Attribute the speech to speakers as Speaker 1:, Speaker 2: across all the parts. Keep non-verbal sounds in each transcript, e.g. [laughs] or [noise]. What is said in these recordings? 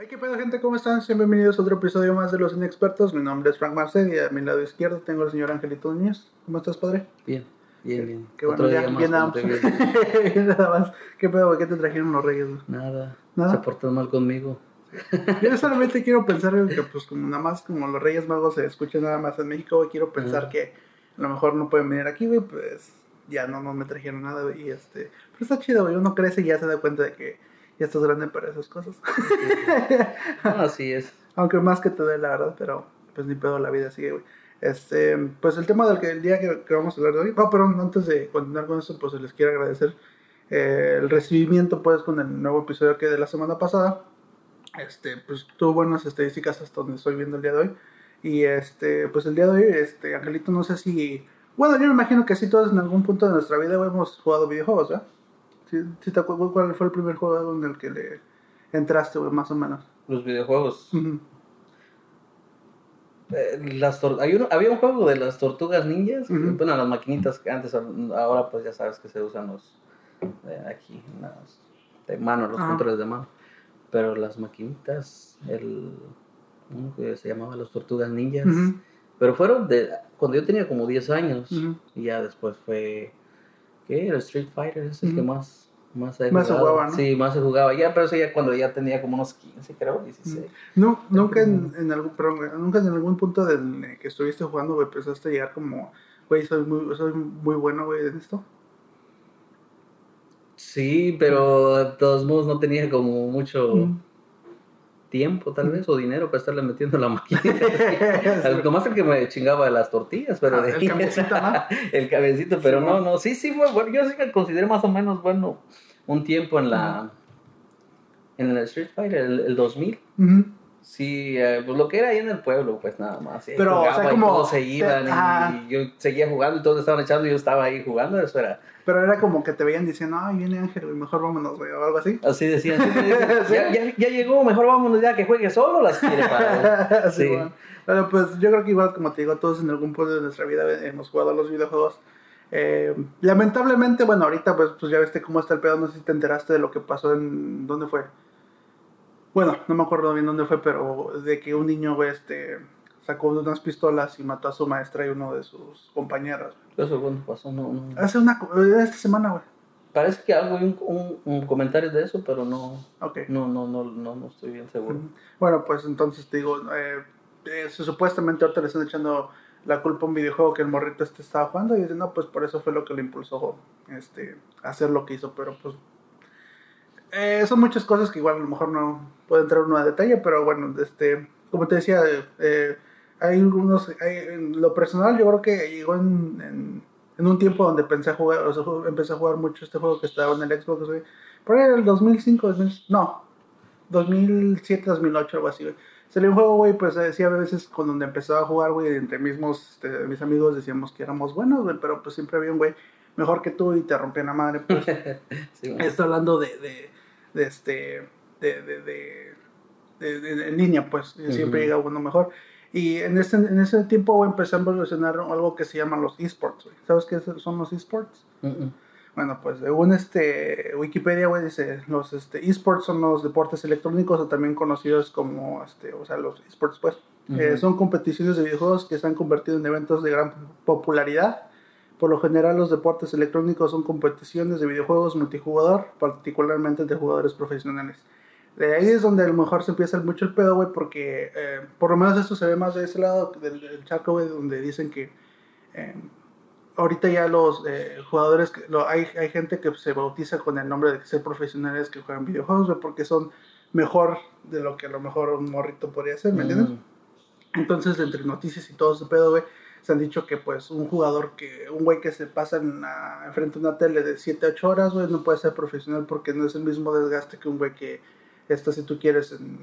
Speaker 1: Hey, ¿qué pedo, gente? ¿Cómo están? Sean bienvenidos a otro episodio más de Los Inexpertos. Mi nombre es Frank Marcel y a mi lado izquierdo tengo al señor Angelito Núñez. ¿Cómo estás, padre?
Speaker 2: Bien, bien, bien.
Speaker 1: Qué bueno, ya,
Speaker 2: más,
Speaker 1: bien nada
Speaker 2: digo. [laughs]
Speaker 1: Nada más. ¿Qué pedo, güey? ¿Qué te trajeron los reyes, güey?
Speaker 2: Nada,
Speaker 1: Nada.
Speaker 2: se portan mal conmigo. [laughs]
Speaker 1: Yo solamente quiero pensar güey, que, pues, como nada más, como los reyes magos se escuchan nada más en México, güey, quiero pensar que a lo mejor no pueden venir aquí, güey, pues ya no, no me trajeron nada, güey, y este... Pero está chido, güey, uno crece y ya se da cuenta de que ya estás grande para esas cosas. [laughs]
Speaker 2: No, así es.
Speaker 1: Aunque más que te dé, la verdad, pero pues ni pedo, la vida sigue, güey. Este, pues el tema del que el día que, que vamos a hablar de hoy, oh, pero antes de continuar con esto, pues les quiero agradecer eh, el recibimiento, pues, con el nuevo episodio que de la semana pasada. Este, pues tuvo buenas estadísticas hasta donde estoy viendo el día de hoy. Y este, pues el día de hoy, este, Angelito, no sé si. Bueno, yo me imagino que sí, todos en algún punto de nuestra vida hemos jugado videojuegos, ¿verdad? ¿Sí, sí te acuerdas cuál fue el primer juego en el que le entraste, güey, más o menos?
Speaker 2: Los videojuegos. Eh, las hay uno- había un juego de las tortugas ninjas. Bueno, las maquinitas que antes, ahora pues ya sabes que se usan los eh, aquí, las de mano, los controles de mano. Pero las maquinitas, el uno que se llamaba las tortugas ninjas. Pero fueron de cuando yo tenía como 10 años. Y ya después fue. ¿Qué? El Street Fighter es el que más. Más,
Speaker 1: se jugaba, ¿no?
Speaker 2: Sí, más se jugaba. Ya, pero eso ya cuando ya tenía como unos 15, creo, 16.
Speaker 1: No, nunca en, en algún, perdón, nunca en algún punto del que estuviste jugando, güey, empezaste a llegar como, güey, soy muy, soy muy bueno, güey, en esto.
Speaker 2: Sí, pero de todos modos no tenía como mucho
Speaker 1: Mm.
Speaker 2: Tiempo, tal vez, o dinero para estarle metiendo la [laughs] máquina. Nomás el que me chingaba de las tortillas, pero
Speaker 1: Ah,
Speaker 2: de
Speaker 1: el cabecito, ¿no? [laughs]
Speaker 2: el cabecito, pero
Speaker 1: Sí,
Speaker 2: no,
Speaker 1: ¿no?
Speaker 2: sí, sí fue bueno. Yo sí que consideré más o menos bueno un tiempo en la en el Street Fighter, el, el 2000.
Speaker 1: Ujú.
Speaker 2: Sí, eh, pues lo que era ahí en el pueblo, pues nada más. sí,
Speaker 1: Pero, o sea,
Speaker 2: jugaba y todos se
Speaker 1: te-
Speaker 2: iban y, yo seguía jugando y todos estaban echando y yo estaba ahí jugando, eso era.
Speaker 1: Pero era como que te veían diciendo, ay, viene Ángel, mejor vámonos, güey, o algo así.
Speaker 2: Así decían, [laughs] sí, me decían,
Speaker 1: Sí.
Speaker 2: ya, ya, ya llegó, mejor vámonos ya que juegue solo las quiere para. [laughs]
Speaker 1: Sí,
Speaker 2: Sí.
Speaker 1: bueno. Pero pues yo creo que igual, como te digo, todos en algún punto de nuestra vida hemos jugado a los videojuegos. Eh, lamentablemente, bueno, ahorita pues, pues ya viste cómo está el pedo, no sé si te enteraste de lo que pasó en... ¿Dónde fue? Bueno, no me acuerdo bien dónde fue, pero de que un niño, güey, este, sacó unas pistolas y mató a su maestra y uno de sus compañeros.
Speaker 2: Eso cuando pasó, no, no.
Speaker 1: Hace una... co- esta semana, güey.
Speaker 2: Parece que algo, un, un, un comentario de eso, pero no,
Speaker 1: Ok.
Speaker 2: no, no, no, no, no estoy bien seguro.
Speaker 1: Bueno, pues entonces te digo, eh, eh, supuestamente ahorita le están echando la culpa a un videojuego que el morrito este estaba jugando y dicen, no, pues por eso fue lo que le impulsó este, a hacer lo que hizo, pero pues eh, son muchas cosas que igual a lo mejor no puede entrar uno a detalle, pero bueno, este, como te decía, eh, hay algunos, hay- en lo personal yo creo que llegó en, en, en un tiempo donde pensé a jugar, o sea, empecé a jugar mucho este juego que estaba en el Xbox, güey, por ahí era el 2005, 2000, no, 2007, 2008, algo así, güey. Salió un juego, güey, pues decía a veces con donde empezaba a jugar, güey, entre mismos, este, mis amigos decíamos que éramos buenos, güey, pero pues siempre había un güey mejor que tú y te rompían la madre, pues. [laughs]
Speaker 2: Sí, bueno.
Speaker 1: Estoy hablando de, de, de este, de, de, de, en línea, pues, siempre llega uno mejor. Y en ese, en ese tiempo, empecé a evolucionar algo que se llama los esports. ¿Sabes qué son los esports? Bueno, pues según este Wikipedia, güey, dice, los este, esports son los deportes electrónicos o también conocidos como, este, o sea, los esports, pues. Eh,
Speaker 2: Ujú.
Speaker 1: son competiciones de videojuegos que se han convertido en eventos de gran popularidad. Por lo general, los deportes electrónicos son competiciones de videojuegos multijugador, particularmente de jugadores profesionales. De ahí es donde a lo mejor se empieza mucho el pedo, güey, porque eh, por lo menos esto se ve más de ese lado del, del charco, güey, donde dicen que eh, ahorita ya los eh, jugadores, lo, hay, hay gente que se bautiza con el nombre de ser profesionales que juegan videojuegos, güey, porque son mejor de lo que a lo mejor un morrito podría ser, ¿me entiendes?
Speaker 2: Mm.
Speaker 1: Entonces, entre noticias y todo ese pedo, güey, se han dicho que, pues, un jugador que, un güey que se pasa en la- enfrente de una tele de 7, 8 horas, güey, no puede ser profesional porque no es el mismo desgaste que un güey que está, si tú quieres, en,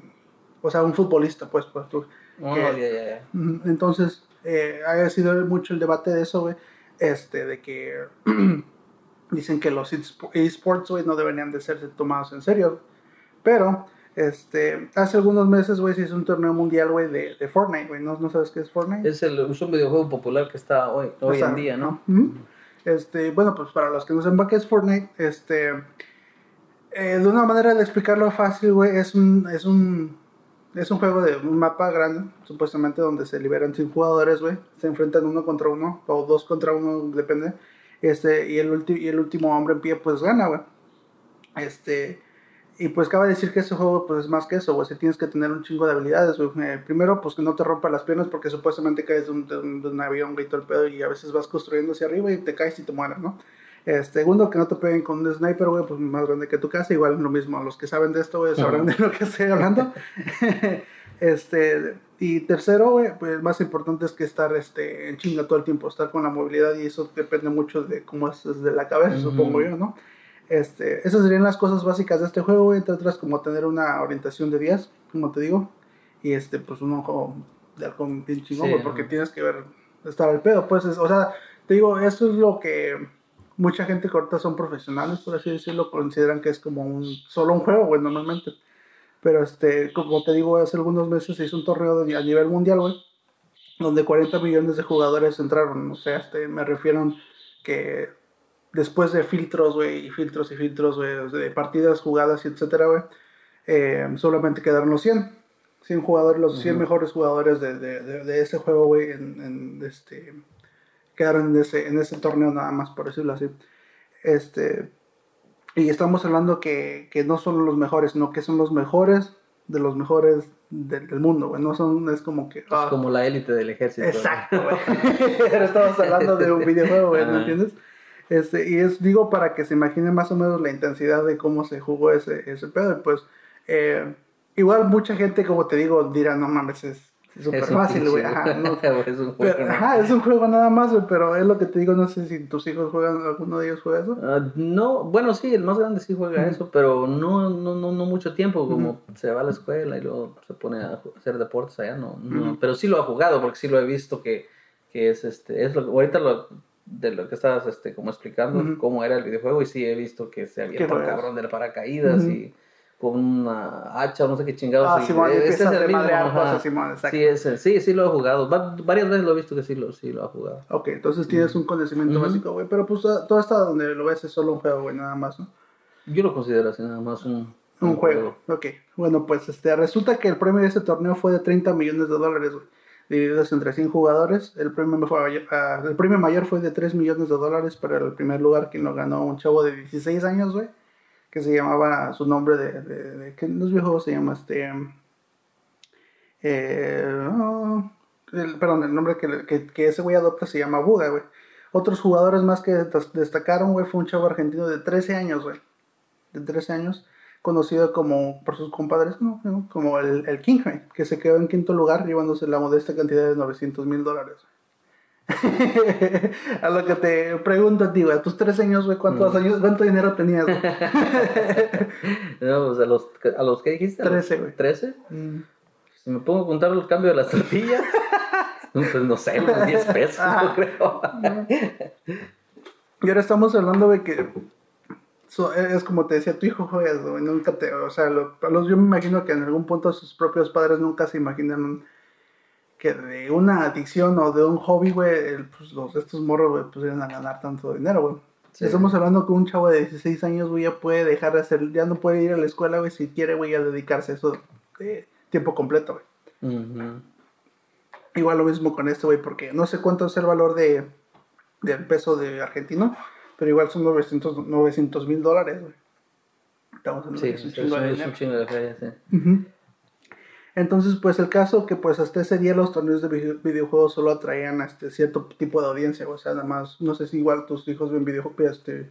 Speaker 1: o sea, un futbolista, pues, pues, tú. Que-. Ujú, Entonces, eh, ha sido mucho el debate de eso, güey, este, de que [clears throat] dicen que los espo- esports, güey, no deberían de ser tomados en serio, pero, este, hace algunos meses, güey, se hizo un torneo mundial, güey, de, de Fortnite, güey, ¿No, ¿no sabes qué es Fortnite?
Speaker 2: Es, el, es un videojuego popular que está hoy, hoy
Speaker 1: O sea,
Speaker 2: en día, ¿no?
Speaker 1: Este, bueno, pues para los que no sepan qué es Fortnite, este, eh, de una manera de explicarlo fácil, güey, es un, es un es un juego de un mapa grande, supuestamente, donde se liberan 100 jugadores, güey. Se enfrentan uno contra uno, o dos contra uno, depende. Este, y el, y el último hombre en pie, pues gana, güey. Este, y pues cabe decir que ese juego, pues es más que eso, güey. Si tienes que tener un chingo de habilidades, güey. Eh, primero, pues que no te rompa las piernas, porque supuestamente caes de un, de un, avión, güey, todo el pedo, y a veces vas construyendo hacia arriba y te caes y te mueres, ¿no? Este, segundo, que no te peguen con un sniper, güey, pues más grande que tu casa. Igual lo mismo. Los que saben de esto, güey, sabrán de lo que estoy hablando. [laughs] este, y tercero, güey, pues más importante es que estar este, en chinga todo el tiempo, estar con la movilidad y eso depende mucho de cómo es desde la cabeza, supongo yo, ¿no? Este, esas serían las cosas básicas de este juego, entre otras como tener una orientación de 10, como te digo, y este, pues un ojo de algo bien chingón, porque tienes que ver, estar al pedo, pues, o sea, te digo, eso es lo que mucha gente que ahorita son profesionales, por así decirlo, consideran que es como un solo un juego, güey, normalmente. Pero este, como te digo, hace algunos meses se hizo un torneo a nivel mundial, güey, donde 40 millones de jugadores entraron. O sea, este, me refiero que después de filtros, güey, y filtros y filtros, güey, de partidas jugadas y etcétera, güey, eh, solamente quedaron los 100. 100 jugadores, los 100 mejores jugadores de, de, de, ese juego, güey, en, en este quedaron en ese, en ese torneo nada más, por decirlo así. Este, y estamos hablando que, que no son los mejores, sino que son los mejores de los mejores del, mundo, güey. No son, es como que...
Speaker 2: es ah, como la élite del ejército.
Speaker 1: Exacto, güey. [laughs] Pero estamos hablando de un [laughs] videojuego, güey, ¿me entiendes? Este, y es, digo, para que se imaginen más o menos la intensidad de cómo se jugó ese, ese pedo. Y pues, eh, igual mucha gente, como te digo, dirá, no mames, es, súper fácil, güey. Ajá, es, un [laughs] juego, ajá, es un juego nada más, güey, pero es lo que te digo, no sé si tus hijos juegan, alguno de ellos juega eso.
Speaker 2: Ah, no, bueno, sí, el más grande sí juega eso, pero no, no, no, no mucho tiempo, como se va a la escuela y luego se pone a hacer deportes allá, no, no pero sí lo ha jugado, porque sí lo he visto que, que es este, es lo, ahorita lo, de lo que estabas este, como explicando, cómo era el videojuego, y sí he visto que se había un cabrón de paracaídas y con una hacha, no sé qué chingados. Ah, Simón, ese es el mismo. Simón, sí, sí, sí lo he jugado. varias veces lo he visto que sí lo, sí lo ha jugado.
Speaker 1: Ok, entonces tienes un conocimiento básico, güey. Pero pues todo hasta donde lo ves es solo un juego, güey, nada más, ¿no?
Speaker 2: Yo lo considero así, nada más un,
Speaker 1: un, juego. Ok, bueno, pues este, resulta que el premio de ese torneo fue de 30 millones de dólares, güey. Divididos entre 100 jugadores. El premio, fue, uh, el premio mayor fue de 3 millones de dólares para el primer lugar, quien lo ganó un chavo de 16 años, güey que se llamaba su nombre de, de, que en los videojuegos se llama este eh, perdón el nombre que, que, ese güey adopta se llama Buga güey otros jugadores más que destacaron güey fue un chavo argentino de 13 años güey de 13 años conocido como por sus compadres ¿no? como el, el King que se quedó en quinto lugar llevándose la modesta cantidad de 900 mil dólares [laughs] a lo que te pregunto a ti, güey, a tus tres años, güey, ¿cuántos mm. años, cuánto dinero tenías? [laughs]
Speaker 2: no, pues a los, a los que dijiste.
Speaker 1: Trece, güey.
Speaker 2: ¿Trece? Mm. Si me pongo a contar el cambio de las tortillas, [laughs] pues no sé, unos 10 pesos, yo creo.
Speaker 1: y ahora estamos hablando de que es como te decía, tu hijo juegas, güey, nunca te, o sea, lo, yo me imagino que en algún punto sus propios padres nunca se imaginan que de una adicción o de un hobby, güey, pues los, estos morros, güey, pues a ganar tanto dinero, güey. Estamos hablando que un chavo de 16 años, güey, ya puede dejar de hacer, ya no puede ir a la escuela, güey, si quiere, güey, a dedicarse a eso de tiempo completo, güey. Igual lo mismo con esto, güey, porque no sé cuánto es el valor de, del peso de argentino, pero igual son 900 mil dólares, güey.
Speaker 2: Estamos hablando sí, de un chingo de, un chingo de feria, sí.
Speaker 1: Entonces, pues el caso que pues hasta ese día los torneos de videojuegos solo atraían a este cierto tipo de audiencia, o sea, nada más, no sé si igual tus hijos ven videojuegos, este,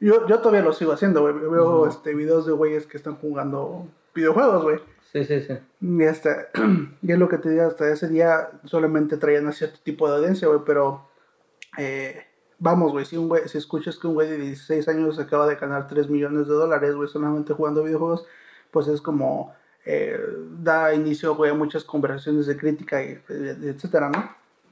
Speaker 1: yo, yo todavía lo sigo haciendo, güey, veo este, videos de güeyes que están jugando videojuegos, güey.
Speaker 2: Sí, sí, sí.
Speaker 1: Y, hasta, [clears throat] y es lo que te digo, hasta ese día solamente traían a cierto tipo de audiencia, güey, pero eh, vamos, güey, si, un güey, si escuchas que un güey de 16 años acaba de ganar 3 millones de dólares, güey, solamente jugando videojuegos, pues es como eh, da inicio a muchas conversaciones de crítica, y, etcétera, ¿no?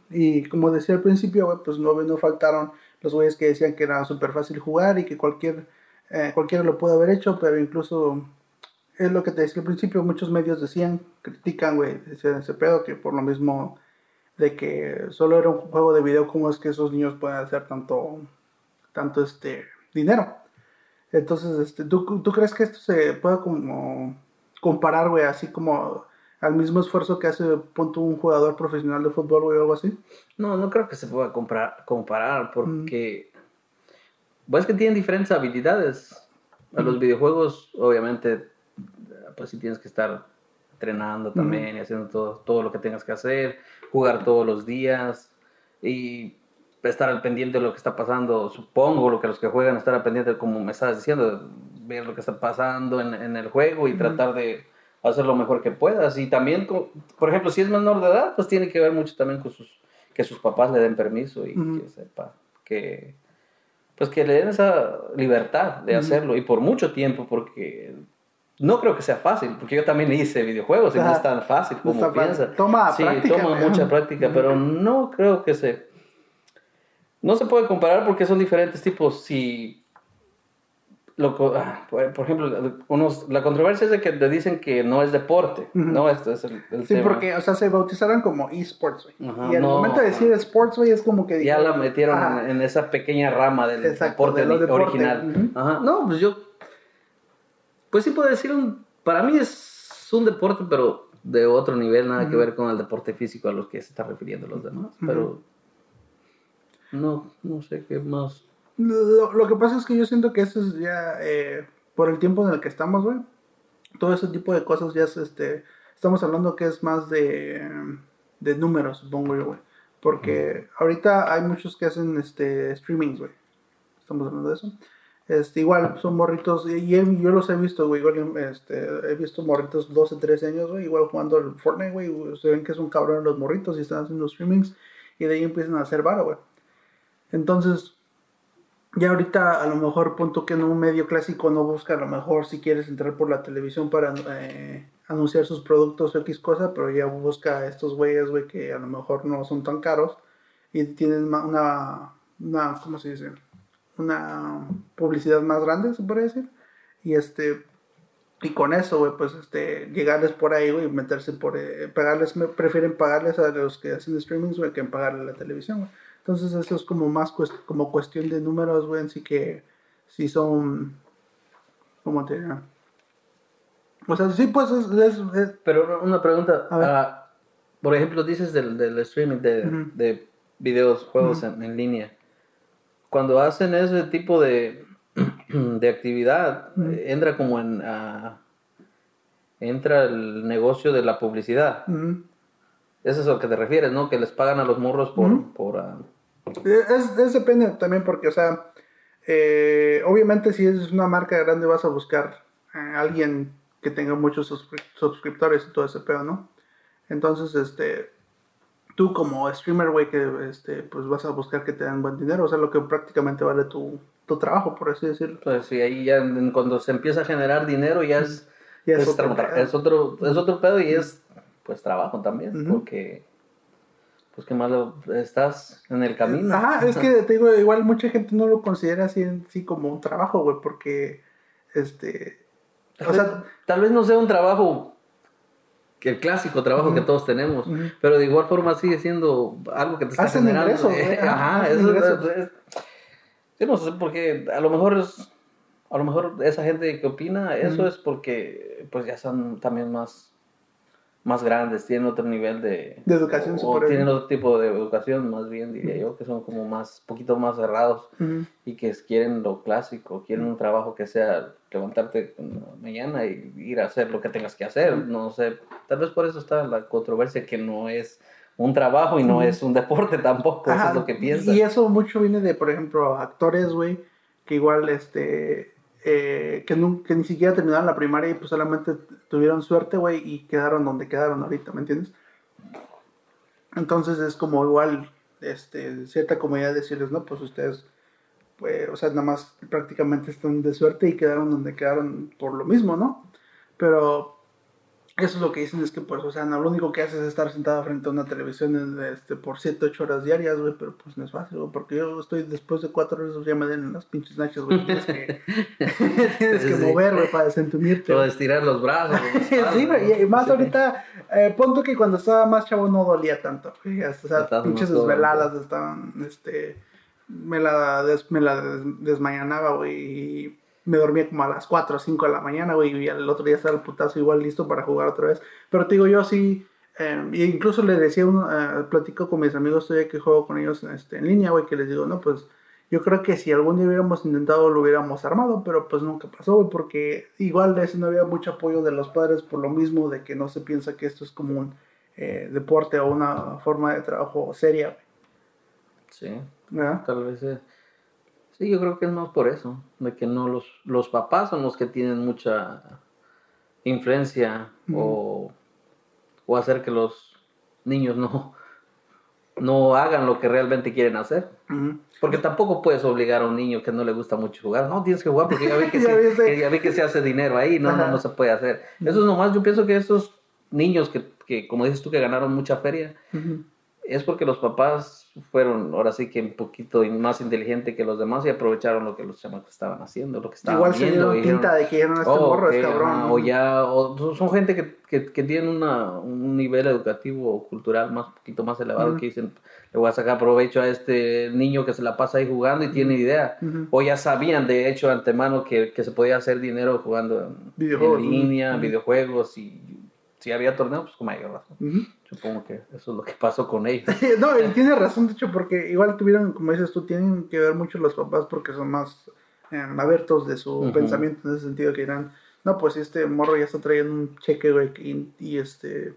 Speaker 1: Y como decía al principio, pues no, no faltaron los güeyes que decían que era súper fácil jugar y que cualquier, eh, cualquiera lo puede haber hecho, pero incluso es lo que te decía al principio, muchos medios decían, critican, güey, decían ese pedo, que por lo mismo de que solo era un juego de video, ¿cómo es que esos niños pueden hacer tanto, tanto este dinero? Entonces, este, ¿tú, ¿tú crees que esto se pueda como comparar, güey, así como al mismo esfuerzo que hace punto un jugador profesional de fútbol o algo así?
Speaker 2: No, no creo que se pueda comprar, comparar porque pues que tienen diferentes habilidades. A los videojuegos, obviamente, pues sí tienes que estar entrenando también y haciendo todo, todo lo que tengas que hacer, jugar todos los días y estar al pendiente de lo que está pasando. Supongo lo que los que juegan estar al pendiente, como me estabas diciendo, ver lo que está pasando en, en el juego y tratar de hacer lo mejor que puedas. Y también, por ejemplo, si es menor de edad, pues tiene que ver mucho también con sus, que sus papás le den permiso y que sepa que, pues que le den esa libertad de hacerlo y por mucho tiempo, porque no creo que sea fácil, porque yo también hice videojuegos y no es tan fácil como piensa.
Speaker 1: Toma
Speaker 2: sí, toma mucha práctica, pero no creo que se... No se puede comparar porque son diferentes tipos. Si lo, ah, por, ejemplo, unos, la controversia es de que te dicen que no es deporte, ¿no? Esto es el,
Speaker 1: sí, porque, o sea, se bautizaron como esports, y al momento de decir sports, güey, es como que...
Speaker 2: Ya la metieron en, esa pequeña rama del deporte, original. Ajá. No, pues yo... Pues sí puedo decir, un, para mí es un deporte, pero de otro nivel, nada que ver con el deporte físico a los que se están refiriendo los demás. Pero... No, no sé qué más
Speaker 1: lo, que pasa es que yo siento que eso es ya, eh, por el tiempo en el que estamos, güey, todo ese tipo de cosas ya es, este, estamos hablando que es más de, de números, supongo yo, güey. Porque ahorita hay muchos que hacen, este, streamings, güey. Estamos hablando de eso. Este, igual, son morritos, y, yo los he visto, güey, igual, este, he visto morritos 12, 13 años, güey, igual jugando el Fortnite, güey, ustedes ven que es un cabrón los morritos y están haciendo streamings, y de ahí empiezan a hacer varo, güey. Entonces, ya ahorita a lo mejor punto que en un medio clásico no busca a lo mejor si quieres entrar por la televisión para eh, anunciar sus productos o X cosa, pero ya busca estos güeyes, güey, que a lo mejor no son tan caros y tienen una, una, ¿cómo se dice? Una publicidad más grande, se puede decir. Y este, y con eso, güey, pues este, llegarles por ahí, güey, meterse por, eh, pagarles, prefieren pagarles a los que hacen streaming, güey, que pagarle a la televisión, güey. Entonces eso es como más como cuestión de números, güey, así que si son, ¿cómo te dirán? O sea, sí, pues es...
Speaker 2: Pero una pregunta, ah, por ejemplo, dices del, del streaming de, de videos, juegos en, línea. Cuando hacen ese tipo de, [clears throat] de actividad, entra como en... Uh, entra el negocio de la publicidad. Eso es a lo que te refieres, ¿no? Que les pagan a los morros por... por ah,
Speaker 1: es, depende también porque, o sea, eh, obviamente si es una marca grande vas a buscar a alguien que tenga muchos suscriptores y todo ese pedo, ¿no? Entonces, este, tú como streamer, güey, que este, pues vas a buscar que te dan buen dinero, o sea, lo que prácticamente vale tu, tu trabajo, por así decirlo.
Speaker 2: Pues sí, ahí ya cuando se empieza a generar dinero ya es, es, otro, es, otro, es otro pedo y es pues trabajo también, porque pues que malo estás en el camino.
Speaker 1: Ajá, es que te digo, igual mucha gente no lo considera así, así como un trabajo, güey, porque este
Speaker 2: o sea, tal vez no sea un trabajo que el clásico trabajo que todos tenemos, pero de igual forma sigue siendo algo que te está generando. Ingreso, ajá, eso es, yo no sé porque a lo mejor es a lo mejor esa gente que opina eso es porque pues ya son también más más grandes, tienen otro nivel de,
Speaker 1: de educación.
Speaker 2: O, tienen otro tipo de educación, más bien diría yo, que son como más, poquito más cerrados y que quieren lo clásico, quieren un trabajo que sea levantarte mañana y ir a hacer lo que tengas que hacer. No sé, tal vez por eso está la controversia que no es un trabajo y no es un deporte [laughs] tampoco, eso es lo que piensan.
Speaker 1: Y eso mucho viene de, por ejemplo, actores, güey, que igual, este, eh, que, ni siquiera terminaron la primaria y pues solamente tuvieron suerte, güey, y quedaron donde quedaron ahorita, ¿me entiendes? Entonces es como igual, este, cierta comodidad decirles, no, pues ustedes, pues, o sea, nada más prácticamente están de suerte y quedaron donde quedaron por lo mismo, ¿no? Pero eso es lo que dicen, es que pues, o sea, no, lo único que haces es estar sentado frente a una televisión este, por 7, 8 horas diarias, güey, pero pues no es fácil, güey, porque yo estoy después de 4 horas ya me den las pinches nachas, güey, tienes que, [laughs] [laughs] tienes que mover, güey, para desentumirte.
Speaker 2: O estirar los brazos. [laughs]
Speaker 1: sí, güey, y más ahorita, eh, punto que cuando estaba más chavo no dolía tanto, güey, o sea, pinches desveladas estaban, este, me la, des, me la desmañanaba, güey, y me dormía como a las 4 o 5 de la mañana, güey, y el otro día estaba el putazo igual listo para jugar otra vez. Pero te digo, yo sí, eh, incluso le decía, uno, uh, platico con mis amigos todavía que juego con ellos este, en línea, güey, que les digo, no, pues yo creo que si algún día hubiéramos intentado lo hubiéramos armado, pero pues nunca pasó, güey, porque igual de eso no había mucho apoyo de los padres por lo mismo de que no se piensa que esto es como un eh, deporte o una forma de trabajo seria, güey.
Speaker 2: Sí, tal vez es. Sí, yo creo que es más por eso, de que no los, los papás son los que tienen mucha influencia o, o hacer que los niños no, no hagan lo que realmente quieren hacer. Porque tampoco puedes obligar a un niño que no le gusta mucho jugar. No, tienes que jugar porque ya vi [laughs] que, se, ya vi que se hace dinero ahí. No, no, no se puede hacer. Eso es nomás, yo pienso que esos niños que, que como dices tú, que ganaron mucha feria, es porque los papás fueron ahora sí que un poquito más inteligente que los demás y aprovecharon lo que los chamacos estaban haciendo, lo que estaban Igual viendo. Igual tinta de que ya no este oh, morro es cabrón. o ya, o son gente que, que, que tienen una, un nivel educativo o cultural más poquito más elevado que dicen, le voy a sacar provecho a este niño que se la pasa ahí jugando y tiene idea. O ya sabían de hecho antemano que, que se podía hacer dinero jugando en línea, videojuegos y si había torneos, pues con mayor razón. Supongo que eso es lo que pasó con ellos. [laughs]
Speaker 1: no, él tiene razón, de hecho, porque igual tuvieron, como dices tú, tienen que ver mucho los papás porque son más em, abiertos de su pensamiento en ese sentido que dirán, no, pues este morro ya está trayendo un cheque, güey, y, este,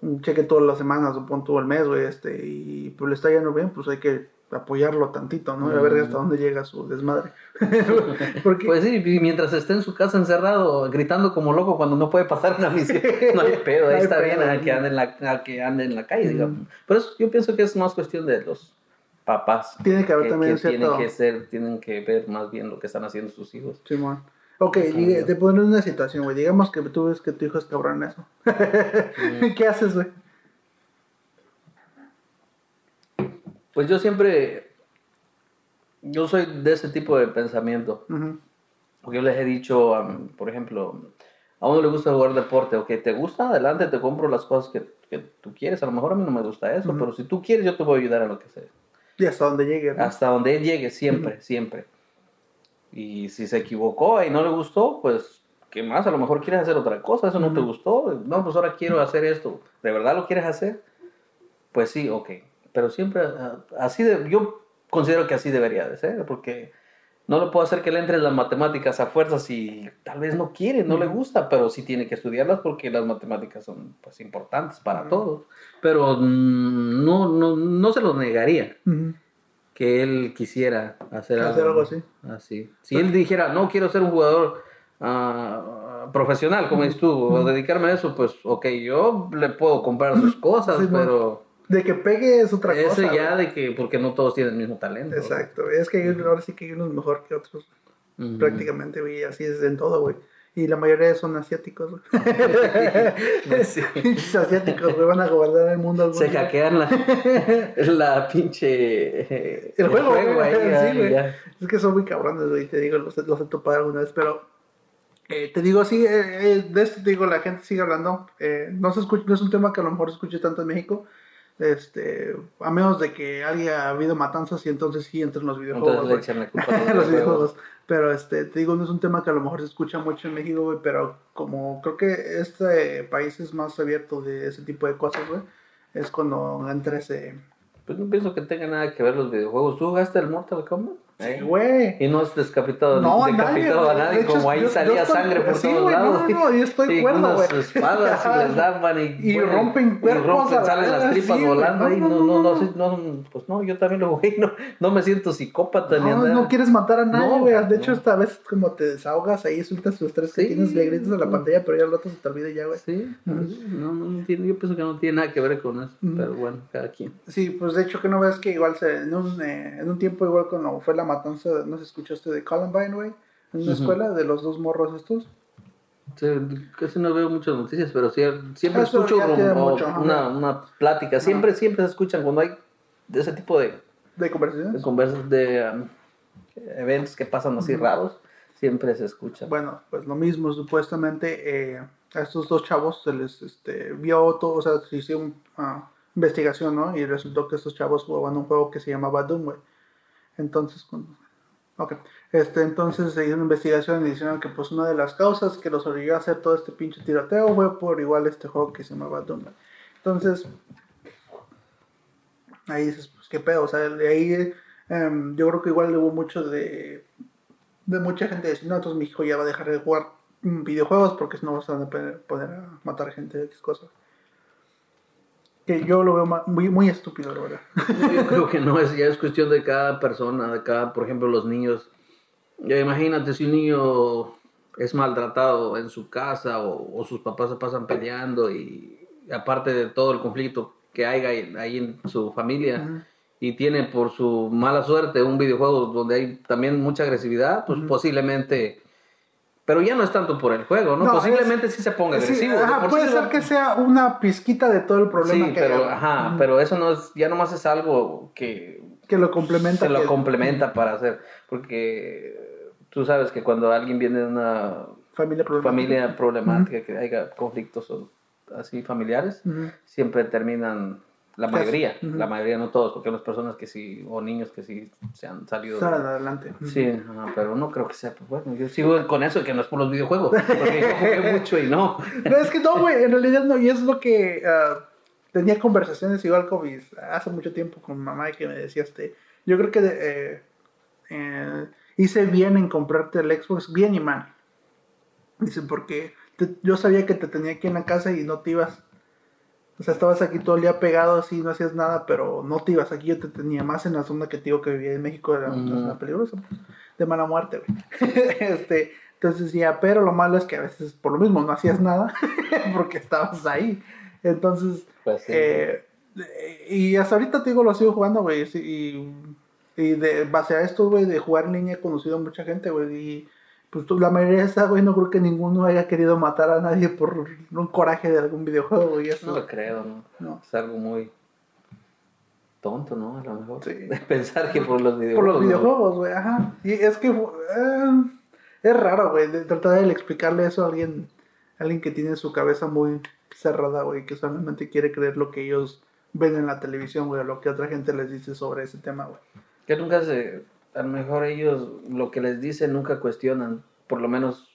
Speaker 1: un cheque todas las semanas o pon todo el mes, güey, este, y pues le está yendo bien, pues hay que apoyarlo tantito, ¿no? Y a ver hasta dónde llega su desmadre. [laughs]
Speaker 2: Porque... Pues sí, mientras esté en su casa encerrado, gritando como loco cuando no puede pasar una misión, [laughs] no hay pedo, ahí está bien a que ande en la, que ande en la calle, digamos. Pero eso yo pienso que es más cuestión de los papás. Tiene que haber también que Tienen que ser, tienen que ver más bien lo que están haciendo sus hijos.
Speaker 1: Sí, man. Ok, te pones una situación, güey. Digamos que tú ves que tu hijo es cabrón eso. [laughs] ¿Qué haces, güey?
Speaker 2: Pues yo siempre, yo soy de ese tipo de pensamiento. Porque yo les he dicho, por ejemplo, a uno le gusta jugar deporte, o que te gusta, adelante, te compro las cosas que, que, tú quieres. A lo mejor a mí no me gusta eso, pero si tú quieres, yo te voy a ayudar a lo que sea.
Speaker 1: Y hasta donde llegue.
Speaker 2: Hasta donde él llegue, siempre, siempre. Y si se equivocó y no le gustó, pues, ¿qué más? A lo mejor quieres hacer otra cosa, eso no te gustó. No, pues ahora quiero hacer esto. ¿De verdad lo quieres hacer? Pues sí, ok pero siempre ah, así de, yo considero que así debería de ser, porque no le puedo hacer que le entre las matemáticas a fuerzas y tal vez no quiere, no le gusta, pero sí tiene que estudiarlas porque las matemáticas son pues importantes para todos. Pero mm, no, no, no se lo negaría que él quisiera hacer, algo, así. así. Si él dijera, no quiero ser un jugador uh, profesional, como dices tú, o dedicarme a eso, pues ok, yo le puedo comprar sus cosas, pero...
Speaker 1: De que pegue es otra
Speaker 2: cosa. Eso ya de que, porque no todos tienen el mismo talento.
Speaker 1: Exacto, es que ahora sí que hay unos mejor que otros. Prácticamente, güey, así es en todo, güey. Y la mayoría son asiáticos, güey. [laughs] sí. [laughs] asiáticos, güey, van a gobernar el mundo.
Speaker 2: Se hackean la, [laughs] la pinche... El juego,
Speaker 1: güey. Sí, güey. Es que son muy cabrones, güey, te digo, los, los he topado alguna vez, pero... Eh, te digo, sí, eh, eh, de esto te digo, la gente sigue hablando. no, se escucha, no es un tema que a lo mejor se escuche tanto en México, este, a menos de que haya habido matanzas y entonces sí entran [laughs] los videojuegos. los videojuegos. Pero este, te digo, no es un tema que a lo mejor se escucha mucho en México, güey, pero como creo que este país es más abierto de ese tipo de cosas, güey, es cuando entra ese...
Speaker 2: Pues no pienso que tenga nada que ver los videojuegos. ¿Tú jugaste el Mortal Kombat? Sí, güey. Y no has descapitado, no, decapitado a nadie, como ahí salía sangre por todos lados. No, no, yo estoy cuerdo, güey. espadas y les daban y, y rompen cuerpos. Y rompen, salen las tripas volando ahí. No no no, no, pues no, yo también lo jugué. [laughs] No, no me siento psicópata
Speaker 1: ni nada. No quieres matar a nadie, güey. de hecho, esta vez como te desahogas ahí, sueltas los tres que tienes, le gritas a la pantalla, pero ya el otro se te olvida ya, güey. Sí,
Speaker 2: no, no, tiene, yo pienso que no tiene nada que ver con eso. Pero bueno, cada quien.
Speaker 1: Sí, pues de hecho que no ves que igual se, en un, eh, en un tiempo igual cuando fue la matanza, no se escuchaste de Columbine, güey, en una escuela de los dos morros estos.
Speaker 2: Sí, casi no veo muchas noticias, pero sí, siempre escucho una, una, plática. Siempre, siempre se escuchan cuando hay de ese tipo de...
Speaker 1: ¿De conversaciones?
Speaker 2: De, conversas, de um, eventos que pasan así raros. Siempre se escucha.
Speaker 1: Bueno, pues lo mismo, supuestamente eh, a estos dos chavos se les este, vio todo, o sea, se hizo una ah, investigación, ¿no? Y resultó que estos chavos jugaban un juego que se llamaba Doom, güey. Entonces, cuando Ok. Este, entonces se hizo una investigación y dijeron que pues una de las causas que los obligó a hacer todo este pinche tiroteo fue por igual este juego que se llamaba Doom. Entonces, ahí dices, pues qué pedo, o sea, de ahí em, yo creo que igual hubo mucho de, de mucha gente diciendo, no, entonces mi hijo ya va a dejar de jugar videojuegos porque si no vas a poder matar gente de X cosas. Que yo lo veo muy, muy estúpido, la verdad. [laughs]
Speaker 2: Yo creo que no, es, ya es cuestión de cada persona, de cada, por ejemplo, los niños. Ya imagínate si un niño es maltratado en su casa o, sus papás se pasan peleando y aparte de todo el conflicto que hay ahí en su familia y tiene por su mala suerte un videojuego donde hay también mucha agresividad, pues posiblemente pero ya no es tanto por el juego, ¿no? Posiblemente sí se ponga agresivo.
Speaker 1: puede ser que sea una pizquita de todo el problema
Speaker 2: sí, pero, Ajá, pero eso no es, ya nomás es algo que...
Speaker 1: Que lo complementa.
Speaker 2: Que lo complementa para hacer, porque tú sabes que cuando alguien viene de una
Speaker 1: familia problemática,
Speaker 2: familia problemática que haya conflictos así familiares, siempre terminan la mayoría, la mayoría no todos, porque hay unas personas que sí, o niños que sí se han salido.
Speaker 1: adelante.
Speaker 2: Sí, pero no creo que sea, pues bueno, yo sigo con eso, que no es por los videojuegos, porque yo jugué [laughs] mucho y no.
Speaker 1: No, es que no, güey, en realidad no, y es lo que uh, tenía conversaciones igual con mis, hace mucho tiempo con mamá y que me decía, este, yo creo que eh, eh, hice bien en comprarte el Xbox, bien y mal. Dicen, porque yo sabía que te tenía aquí en la casa y no te ibas o sea, estabas aquí todo el día pegado así, no hacías nada, pero no te ibas aquí. Yo te tenía más en la zona que te digo que vivía en México, era una zona peligrosa, de mala muerte, güey. [laughs] este, entonces decía, pero lo malo es que a veces por lo mismo no hacías nada, [laughs] porque estabas ahí. Entonces, pues eh, y hasta ahorita te digo, lo sigo jugando, güey. Y, y de base a esto, güey, de jugar en línea he conocido a mucha gente, güey. Y pues la mayoría de esa, güey, no creo que ninguno haya querido matar a nadie por un coraje de algún videojuego, güey.
Speaker 2: No lo creo, ¿no? Es algo muy tonto, ¿no? A lo mejor. Sí. [laughs] Pensar que por los videojuegos.
Speaker 1: Por los videojuegos, güey, ajá. Y es que eh, es raro, güey, tratar de explicarle eso a alguien, alguien que tiene su cabeza muy cerrada, güey, que solamente quiere creer lo que ellos ven en la televisión, güey, o lo que otra gente les dice sobre ese tema, güey.
Speaker 2: Que nunca se a lo mejor ellos lo que les dicen nunca cuestionan, por lo menos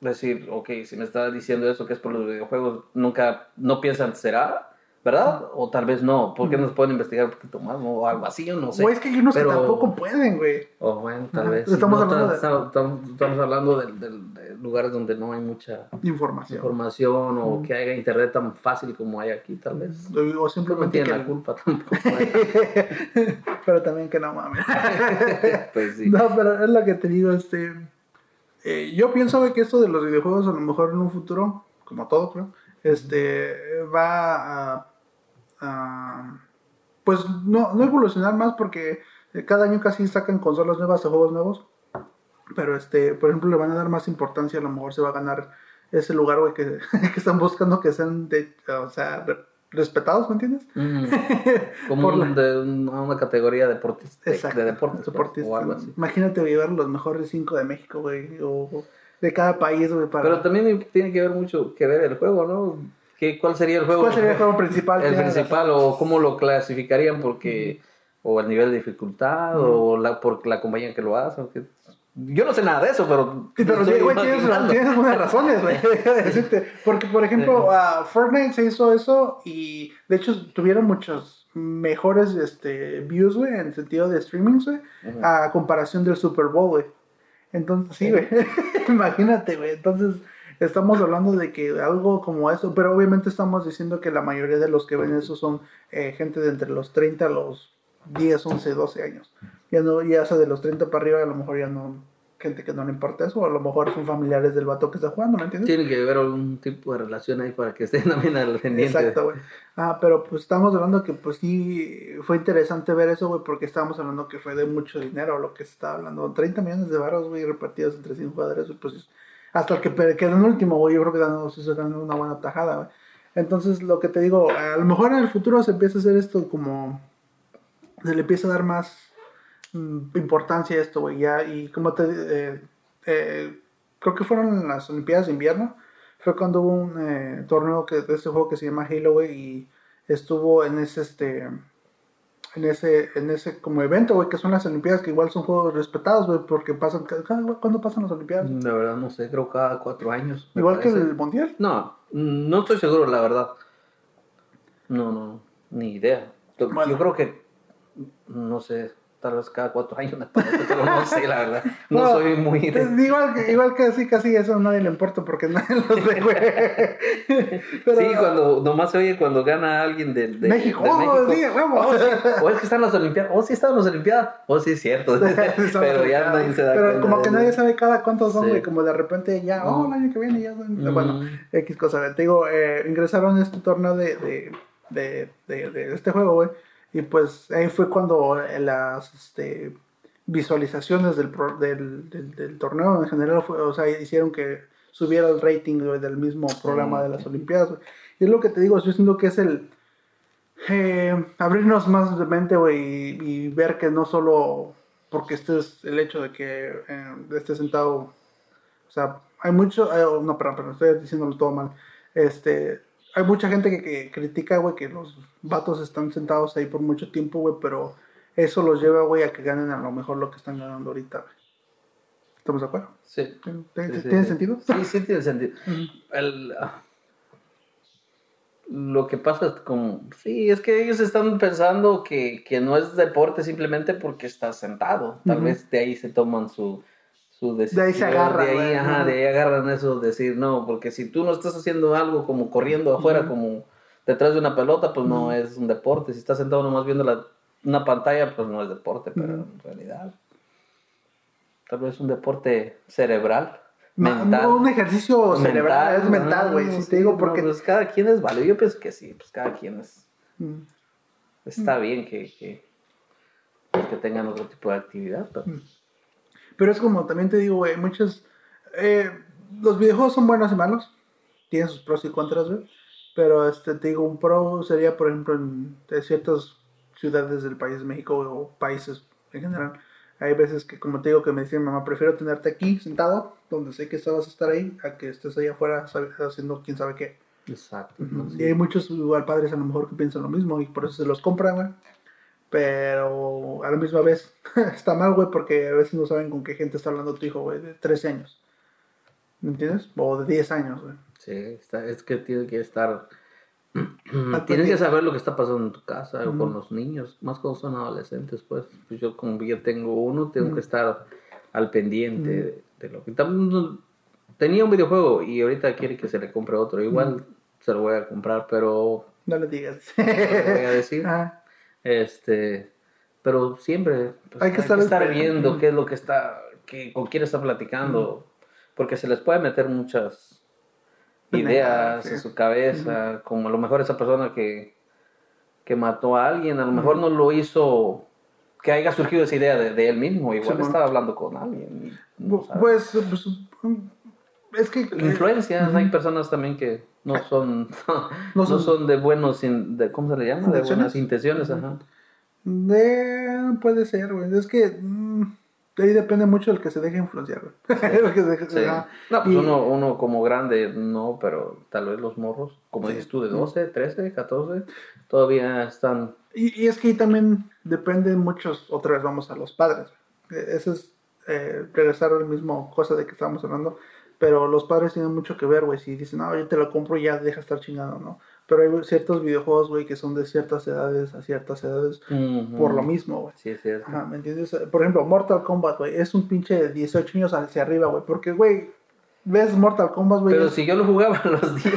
Speaker 2: decir, ok, si me está diciendo eso que es por los videojuegos, nunca, no piensan, ¿será? ¿Verdad? O tal vez no. ¿Por qué no se pueden investigar un poquito más? O algo así, o no sé.
Speaker 1: O es que hay unos que tampoco pueden, güey.
Speaker 2: O bueno, tal vez. Estamos, hablando de... estamos, hablando de, lugares donde no hay mucha
Speaker 1: información,
Speaker 2: información o que haya internet tan fácil como hay aquí, tal vez.
Speaker 1: O simplemente.
Speaker 2: No tiene la culpa tampoco. [laughs]
Speaker 1: pero también que no mames. [laughs] pues sí. No, pero es lo que te digo, este. Eh, yo pienso que esto de los videojuegos a lo mejor en un futuro, como todo creo, este va a pues no, no evolucionar más porque cada año casi sacan consolas nuevas o juegos nuevos. Pero este, por ejemplo, le van a dar más importancia, a lo mejor se va a ganar ese lugar, que, [laughs] que están buscando que sean de, o sea, respetados, ¿me entiendes? [laughs]
Speaker 2: Como de una categoría deportista, de deportes, pues, o algo así.
Speaker 1: Imagínate llevar los mejores cinco de México, güey, o de cada país, güey.
Speaker 2: Pero también tiene que ver mucho que ver el juego, ¿no? ¿Cuál sería el juego?
Speaker 1: ¿Cuál sería el juego [laughs] principal?
Speaker 2: El principal, o cómo lo clasificarían, porque, o el nivel de dificultad, o la, por la compañía que lo hace, Yo no sé nada de eso, pero.
Speaker 1: Sí, pero güey, tienes, tienes razones, güey. [laughs] [laughs] Porque, por ejemplo, Fortnite se hizo eso y de hecho tuvieron muchos mejores este, views, güey, en sentido de streaming, güey, a comparación del Super Bowl, güey. Entonces, sí, güey. Imagínate, güey. Entonces, estamos hablando de que algo como eso, pero obviamente estamos diciendo que la mayoría de los que ven eso son eh, gente de entre los 30 a los 10, 11, 12 años. Ya no, ya sea de los 30 para arriba, a lo mejor ya no, gente que no le importa eso, o a lo mejor son familiares del vato que está jugando, ¿me entiendes?
Speaker 2: Tiene que haber algún tipo de relación ahí para que estén [laughs] también al pendiente.
Speaker 1: Exacto, güey. Ah, pero pues estamos hablando que pues sí fue interesante ver eso, güey, porque estábamos hablando que fue de mucho dinero lo que se estaba hablando. 30 millones de barros, güey, repartidos entre 100 jugadores, pues hasta el que quedó en último, güey, yo creo que se ganó una buena tajada, güey. Entonces, lo que te digo, a lo mejor en el futuro se empieza a hacer esto como. Se le empieza a dar más mm, importancia a esto, güey, ya. Y como te. Eh, eh, creo que fueron las Olimpiadas de Invierno. Fue cuando hubo un eh, torneo que, de este juego que se llama Halo, güey, y estuvo en ese, este. En ese, en ese como evento, güey, que son las Olimpiadas, que igual son juegos respetados, güey, porque pasan, ¿cuándo pasan las Olimpiadas?
Speaker 2: La verdad no sé, creo cada cuatro años.
Speaker 1: Igual que el Mundial.
Speaker 2: No, no estoy seguro, la verdad. No, no, ni idea. Yo creo que, no sé, tal vez cada cuatro [laughs] años pero no sé, la verdad. No, soy muy...
Speaker 1: Igual, que, igual que así, casi eso a nadie le importa porque [laughs] nadie los ve, güey.
Speaker 2: Sí, cuando, nomás se oye cuando gana alguien de, de
Speaker 1: México. De oh,
Speaker 2: oh, sí. O es que están las Olimpiadas. O oh, sí están las Olimpiadas. O oh, sí es cierto. [laughs] pero ya nadie se da
Speaker 1: Pero como que nadie sabe cada cuántos son, güey. Como de repente ya, oh, el año que viene ya son... Mm. Bueno, X cosa. Te digo, eh, ingresaron a este torneo de, de, de, de, de este juego, güey y pues ahí fue cuando eh, las este, visualizaciones del, del, del, torneo en general fue, o sea, hicieron que subiera el rating del mismo programa de las Olimpiadas. Y es lo que te digo, yo siento que es el eh, abrirnos más de mente, güey, y, ver que no solo porque este es el hecho de que eh, esté sentado, o sea, hay mucho, no, perdón, perdón, estoy diciéndolo todo mal, este, hay mucha gente que, que critica, güey, que los vatos están sentados ahí por mucho tiempo, güey, pero eso los lleva, güey, a que ganen a lo mejor lo que están ganando ahorita, güey. ¿Estamos de acuerdo?
Speaker 2: Sí.
Speaker 1: ¿Tiene, sentido?
Speaker 2: Sí, sí tiene sentido. El, ah, lo que pasa es como, sí, es que ellos están pensando que, que no es deporte simplemente porque estás sentado. Tal vez de ahí se toman su,
Speaker 1: de ahí se agarran.
Speaker 2: De ahí, ajá, de ahí agarran eso, decir, no, porque si tú no estás haciendo algo como corriendo afuera, como detrás de una pelota, pues no es un deporte. Si estás sentado nomás viendo la, una pantalla, pues no es deporte, pero en realidad tal vez un deporte cerebral.
Speaker 1: Mental. un ejercicio cerebral, es mental, güey. si te digo, porque.
Speaker 2: pues cada quien es válido. Yo pienso que sí, pues cada quien es. Está bien que, que, que, tengan otro tipo de actividad, pero.
Speaker 1: Pero es como también te digo, güey, muchos... Eh, los videojuegos son buenos y malos. Tienen sus pros y contras, güey. Pero este, te digo, un pro sería, por ejemplo, en ciertas ciudades del país de México o países en general. Hay veces que, como te digo, que me dicen, mamá, prefiero tenerte aquí sentado, donde sé que vas a estar ahí, a que estés ahí afuera haciendo quién sabe qué.
Speaker 2: Exacto.
Speaker 1: Y hay muchos igual padres a lo mejor que piensan lo mismo y por eso se los compran, güey. Pero a la misma vez [laughs] está mal, güey, porque a veces no saben con qué gente está hablando tu hijo, güey, de 13 años. ¿Me entiendes? O de 10 años, güey.
Speaker 2: Sí, está, es que tiene que estar... [clears throat] [clears throat] Tienes que saber lo que está pasando en tu casa o con los niños, más cuando son adolescentes, pues. pues yo como yo tengo uno, tengo que estar al pendiente de, lo que... Tenía un videojuego y ahorita quiere que se le compre otro. Igual se lo voy a comprar, pero...
Speaker 1: No le digas.
Speaker 2: No voy a decir. [laughs] Este, pero siempre pues, hay que estar, viendo qué es lo que está, que, con quién está platicando, porque se les puede meter muchas ideas en su cabeza, como a lo mejor esa persona que, que mató a alguien, a lo mejor no lo hizo que haya surgido esa idea de, él mismo, igual estaba hablando con alguien.
Speaker 1: pues, pues, es que...
Speaker 2: Influencias, hay personas también que no son, [laughs] no, son, de buenos, de, ¿cómo se le llama? De buenas intenciones, ajá.
Speaker 1: De, puede ser, güey. Es que mm, ahí depende mucho del que se deje influenciar, [laughs]
Speaker 2: No, pues uno, uno como grande, no, pero tal vez los morros, como dices tú, de 12, 13, 14, todavía están...
Speaker 1: Y, y es que ahí también depende muchos, otra vez vamos a los padres. E, eso es eh, regresar al mismo cosa de que estábamos hablando pero los padres tienen mucho que ver, güey. Si dicen, no, yo te lo compro y ya deja estar chingado, ¿no? Pero hay ciertos videojuegos, güey, que son de ciertas edades a ciertas edades por lo mismo, güey.
Speaker 2: Sí, es cierto.
Speaker 1: Ajá, ¿me entiendes? Por ejemplo, Mortal Kombat, güey, es un pinche de 18 años hacia arriba, güey. Porque, güey, ves Mortal Kombat, güey.
Speaker 2: Pero si yo lo jugaba a los [laughs] 10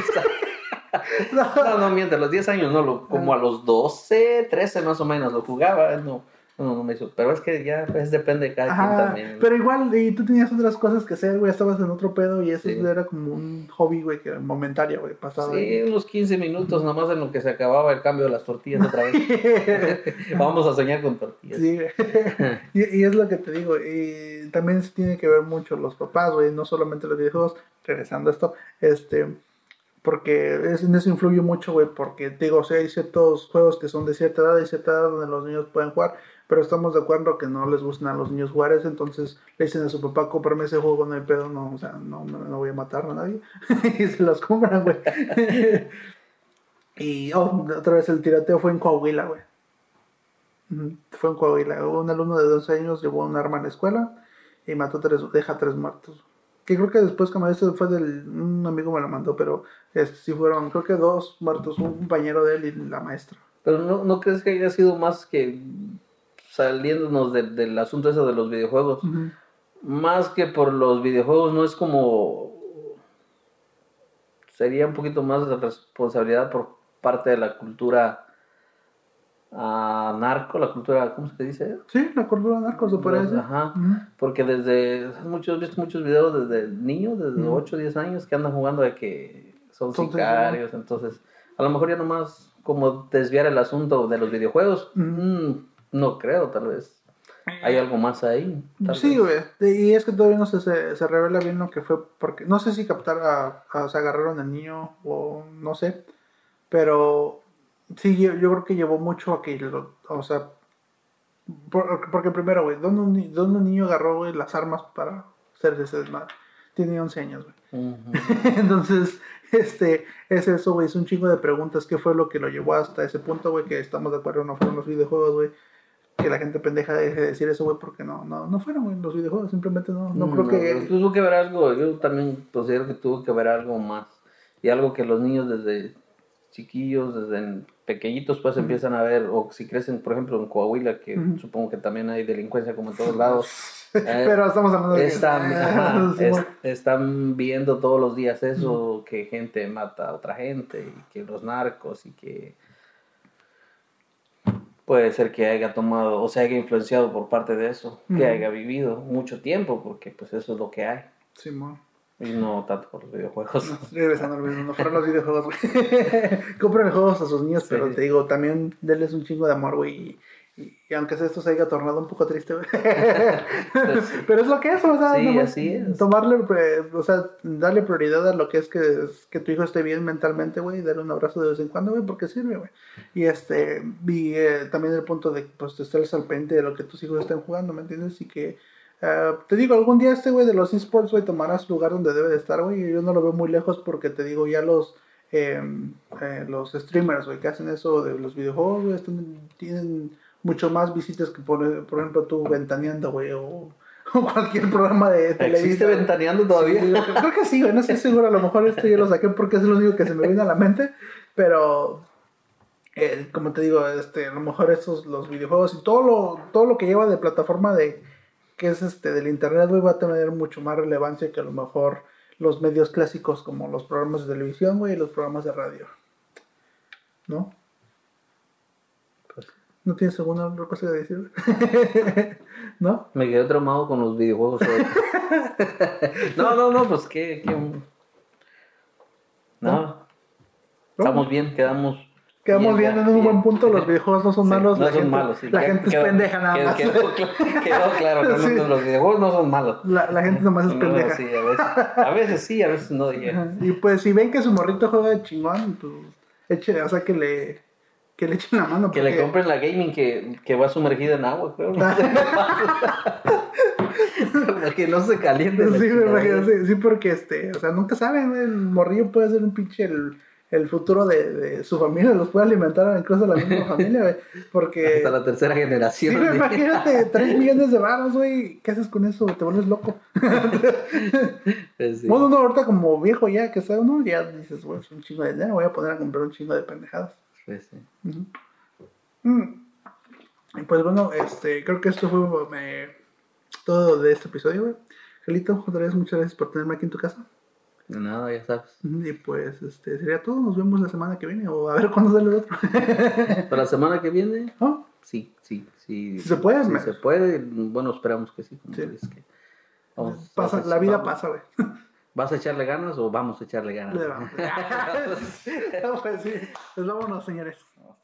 Speaker 2: [laughs] no. no, mientras, a los 10 años no, lo, como a los 12, 13 más o menos lo jugaba, no. No, no me hizo. Pero es que ya pues, depende de cada quien también.
Speaker 1: Pero igual, y tú tenías otras cosas que hacer, güey. Estabas en otro pedo y eso era como un hobby, güey, que era momentario, güey. Pasaba.
Speaker 2: Sí, unos 15 minutos nomás en lo que se acababa el cambio de las tortillas otra vez. [laughs] Vamos a soñar con tortillas.
Speaker 1: Sí, [laughs] y, y, es lo que te digo. Y también se tiene que ver mucho los papás, güey. No solamente los videojuegos. Regresando a esto, este porque en eso influye mucho, güey, porque digo, o sea, hay ciertos juegos que son de cierta edad y cierta edad donde los niños pueden jugar, pero estamos de acuerdo que no les gustan a los niños jugar entonces le dicen a su papá, cómprame ese juego, no hay pedo, no, o sea, no, no, voy a matar a nadie, [laughs] y se los compran, güey. [laughs] y, oh, otra vez el tiroteo fue en Coahuila, güey. Fue en Coahuila. Un alumno de 12 años llevó un arma a la escuela y mató tres, deja tres muertos. Que creo que después, como esto fue del. Un amigo me lo mandó, pero este, sí fueron, creo que dos muertos, un compañero de él y la maestra.
Speaker 2: Pero no, no crees que haya sido más que saliéndonos del asunto eso de los videojuegos. Más que por los videojuegos, no es como. Sería un poquito más de responsabilidad por parte de la cultura uh, narco, la cultura, ¿cómo se dice?
Speaker 1: Sí, la cultura narco se decir.
Speaker 2: Ajá, porque desde, muchos, visto muchos videos desde niños, desde 8 o 10 años, que andan jugando de que son, sicarios, entonces, a lo mejor ya nomás como desviar el asunto de los videojuegos, mm, no creo, tal vez. Hay algo más ahí.
Speaker 1: Sí, güey. Y es que todavía no se, se, revela bien lo que fue, porque no sé si captar a, a o sea, agarraron al niño o no sé, pero sí, yo, yo creo que llevó mucho a que, o sea, porque primero, güey, ¿dónde, un, ¿dónde un niño agarró, güey, las armas para hacer ese desmadre? Tiene 11 años, güey. [laughs] Entonces, este, es eso, güey, es un chingo de preguntas. ¿Qué fue lo que lo llevó hasta ese punto, güey? Que estamos de acuerdo, no fueron los videojuegos, güey. Que la gente pendeja deje de decir eso, güey, porque no, no, no fueron, güey, los videojuegos, simplemente no, no, creo que...
Speaker 2: Tuvo que ver algo, yo también considero que tuvo que ver algo más. Y algo que los niños desde chiquillos, desde pequeñitos, pues empiezan a ver, o si crecen, por ejemplo, en Coahuila, que supongo que también hay delincuencia como en todos lados.
Speaker 1: Eh, [laughs] Pero estamos hablando de
Speaker 2: están, [laughs] [laughs] están viendo todos los días eso, que gente mata a otra gente, y que los narcos, y que puede ser que haya tomado, o se haya influenciado por parte de eso, que haya vivido mucho tiempo, porque pues eso es lo que hay.
Speaker 1: Sí,
Speaker 2: y no tanto por los videojuegos.
Speaker 1: regresando no fueron los videojuegos, güey. [laughs] Compren juegos a sus niños, pero te digo, también denles un chingo de amor, güey. Y, aunque esto se haya tornado un poco triste, güey. Pues [laughs] pero es lo que es, o sea,
Speaker 2: sí, así es.
Speaker 1: tomarle, o sea, darle prioridad a lo que es que, que tu hijo esté bien mentalmente, güey, y darle un abrazo de vez en cuando, güey, porque sirve, güey. Y este, y eh, también el punto de, pues, estar al pendiente de lo que tus hijos estén jugando, ¿me entiendes? Y que eh, te digo, algún día este güey de los esports, güey, tomará su lugar donde debe de estar, güey. Yo no lo veo muy lejos porque te digo, ya los, em, eh, los streamers, güey, que hacen eso de los videojuegos, güey, tienen mucho más visitas que, por, ejemplo, tú ventaneando, güey, o, cualquier programa de
Speaker 2: televisión. ¿Existe ventaneando todavía?
Speaker 1: creo que sí, güey, no estoy seguro. A lo mejor este yo lo saqué porque es lo único que se me viene a la mente, pero. Eh, como te digo, este, a lo mejor estos, los videojuegos y todo lo, todo lo que lleva de plataforma de, que es este del internet, güey, va a tener mucho más relevancia que a lo mejor los medios clásicos como los programas de televisión, güey, y los programas de radio. ¿No? ¿No tienes alguna otra cosa que decir? [laughs] ¿No?
Speaker 2: Me quedé traumado con los videojuegos. [laughs] no, no, no, pues qué, qué... No. Estamos bien, quedamos
Speaker 1: Quedamos viendo en un buen punto, los videojuegos no son malos.
Speaker 2: No
Speaker 1: la
Speaker 2: son
Speaker 1: gente,
Speaker 2: malos.
Speaker 1: La gente es pendeja nada más.
Speaker 2: Quedó, [laughs] claro, los videojuegos no son malos.
Speaker 1: La, la gente nomás es pendeja.
Speaker 2: Sí, a, veces, a veces sí, a veces no. Y
Speaker 1: pues si ven que su morrito juega chingón, pues eche, o sea que le, que le echen la mano.
Speaker 2: Que le compren la gaming que, que va sumergida en agua, creo. [laughs] que no se caliente.
Speaker 1: Sí, sí, sí, porque este, o sea, nunca saben, el morrillo puede ser un pinche... El, el futuro de, de, su familia los puede alimentar incluso la misma familia, güey. Porque. [laughs]
Speaker 2: Hasta la tercera generación.
Speaker 1: Sí, imagínate, 3 millones de varos, güey. ¿Qué haces con eso? Te vuelves loco. Pues bueno, uno ahorita como viejo ya, que está uno, ya dices, güey, es un chingo de dinero, voy a poner a comprar un chingo de pendejadas.
Speaker 2: Pues sí.
Speaker 1: Mm. Y pues bueno, este, creo que esto fue todo de este episodio, güey. Gelito, otra vez muchas gracias por tenerme aquí en tu casa.
Speaker 2: De nada, ya sabes.
Speaker 1: Y pues este sería todo. Nos vemos la semana que viene. O a ver [laughs] cuándo sale el otro. [laughs]
Speaker 2: ¿Para la semana que viene?
Speaker 1: ¿Oh?
Speaker 2: Sí, sí, sí.
Speaker 1: Si se puede,
Speaker 2: si se puede. Bueno, esperamos que sí.
Speaker 1: sí. que vamos, pasa, la vida pasa, güey. [laughs]
Speaker 2: ¿Vas a echarle ganas o vamos a echarle ganas?
Speaker 1: Le vamos. [laughs] [laughs] pues sí. Pues vámonos, señores.
Speaker 2: Vamos,